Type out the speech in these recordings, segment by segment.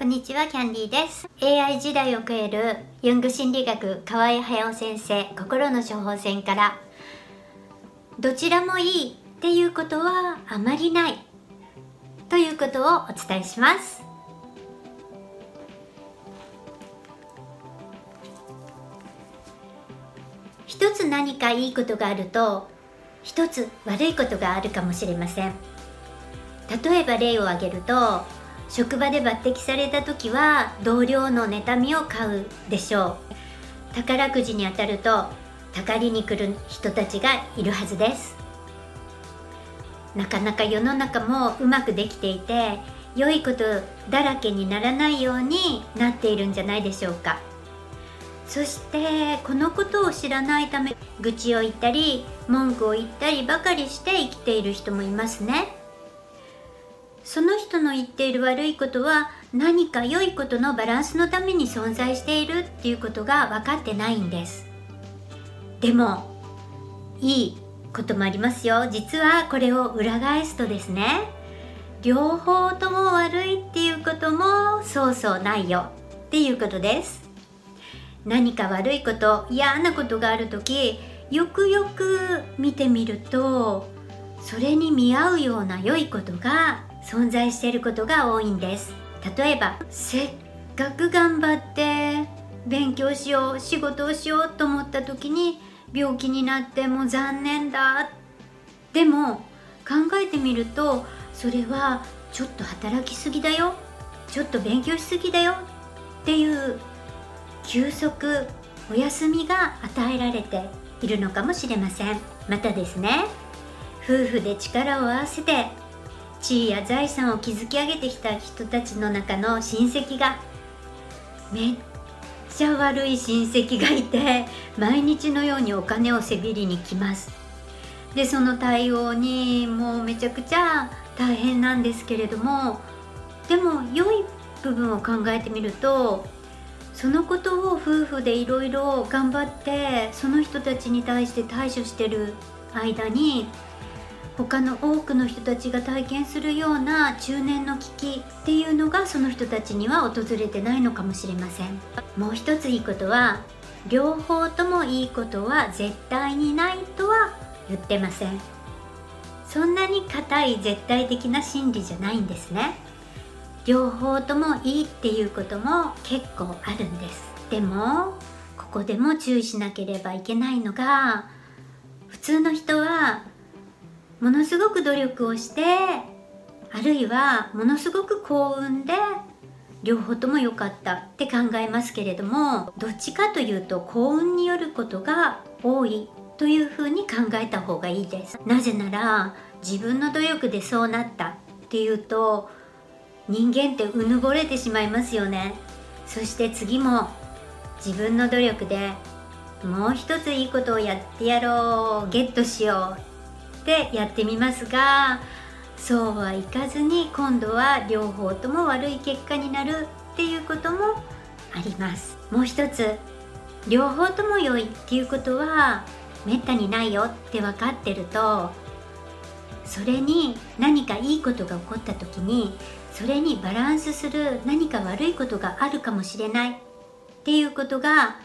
こんにちは、キャンディーです。AI 時代を超えるユング心理学河合隼先生心の処方箋から、どちらもいいっていうことはあまりないということをお伝えします。一つ何かいいことがあると、一つ悪いことがあるかもしれません。例えば例を挙げると、職場で抜擢された時は同僚の妬みを買うでしょう。宝くじに当たるとたかりに来る人たちがいるはずです。なかなか世の中もうまくできていて良いことだらけにならないようになっているんじゃないでしょうか。そしてこのことを知らないため愚痴を言ったり文句を言ったりばかりして生きている人もいますね。その人の言っている悪いことは何か良いことのバランスのために存在しているっていうことが分かってないんです。でもいいこともありますよ。実はこれを裏返すとですね両方とも悪いっていうこともそうそうないよっていうことです。何か悪いこと嫌なことがある時よくよく見てみるとそれに見合うような良いことが存在していることが多いんです。例えばせっかく頑張って勉強しよう仕事をしようと思った時に病気になっても残念だ。でも考えてみるとそれはちょっと働きすぎだよ。ちょっと勉強しすぎだよ。っていう休息お休みが与えられているのかもしれません。またですね夫婦で力を合わせて地位や財産を築き上げてきた人たちの中の親戚がめっちゃ悪い親戚がいて毎日のようにお金をせびりに来ます。でその対応にもうめちゃくちゃ大変なんですけれどもでも良い部分を考えてみるとそのことを夫婦でいろいろ頑張ってその人たちに対して対処してる間に他の多くの人たちが体験するような中年の危機っていうのがその人たちには訪れてないのかもしれません。もう一ついいことは両方ともいいことは絶対にないとは言ってません。そんなに硬い絶対的な真理じゃないんですね。両方ともいいっていうことも結構あるんです。でもここでも注意しなければいけないのが普通の人はものすごく努力をしてあるいはものすごく幸運で両方とも良かったって考えますけれどもどっちかというと幸運によることが多いというふうに考えた方がいいです。なぜなら自分の努力でそうなったっていうと人間ってうぬぼれてしまいますよね。そして次も自分の努力でもう一ついいことをやってやろうゲットしようってやってみますがそうはいかずに今度は両方とも悪い結果になるっていうこともありますもう一つ両方とも良いっていうことはめったにないよって分かってるとそれに何かいいことが起こった時にそれにバランスする何か悪いことがあるかもしれないっていうことが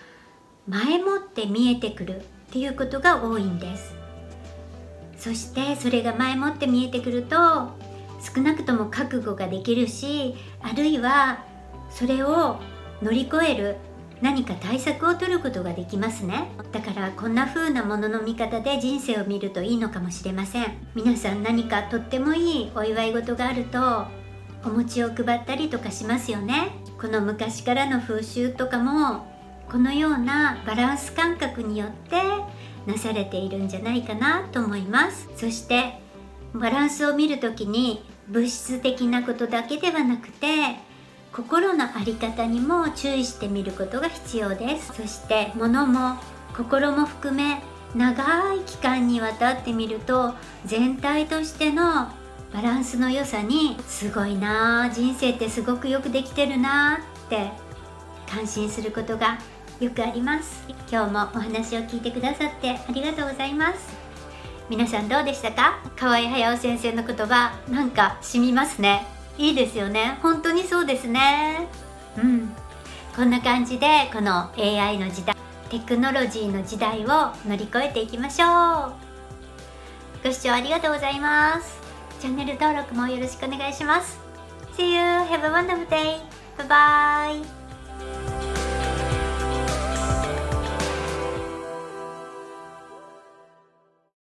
前もって見えてくるっていうことが多いんですそしてそれが前もって見えてくると少なくとも覚悟ができるしあるいはそれを乗り越える何か対策を取ることができますね。だからこんな風なものの見方で人生を見るといいのかもしれません。皆さん何かとってもいいお祝い事があるとお餅を配ったりとかしますよね。この昔からの風習とかもこのようなバランス感覚によってなされているんじゃないかなと思います。そしてバランスを見る時に物質的なことだけではなくて心の在り方にも注意してみることが必要です。そして物も心も含め長い期間にわたってみると全体としてのバランスの良さにすごいな人生ってすごくよくできてるなって感心することがよくあります。今日もお話を聞いてくださってありがとうございます。皆さんどうでしたか？河合隼先生の言葉なんか染みますね。いいですよね。本当にそうですね。うん。こんな感じでこの AI の時代テクノロジーの時代を乗り越えていきましょう。ご視聴ありがとうございます。チャンネル登録もよろしくお願いします。See you! Have a wonderful day! Bye bye!